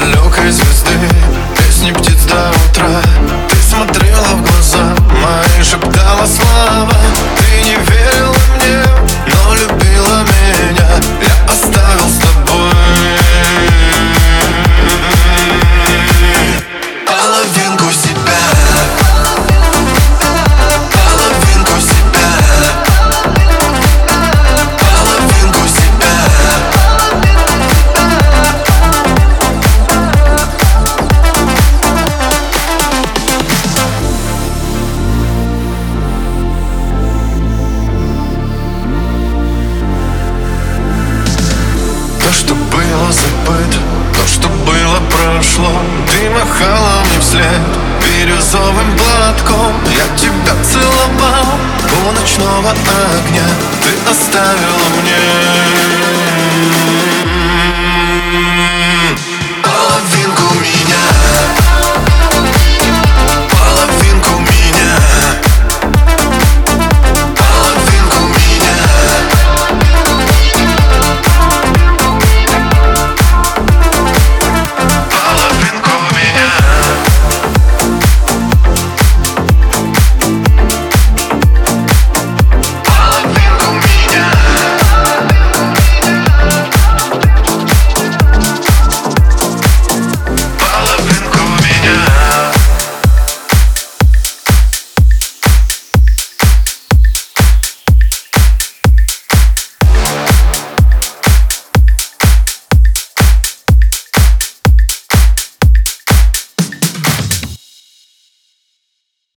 далекой звезды. Песни птиц до утра. Что было забыто То, что было прошло. Ты махала мне вслед Бирюзовым платком. Я тебя целовал У ночного огня. Ты оставила мне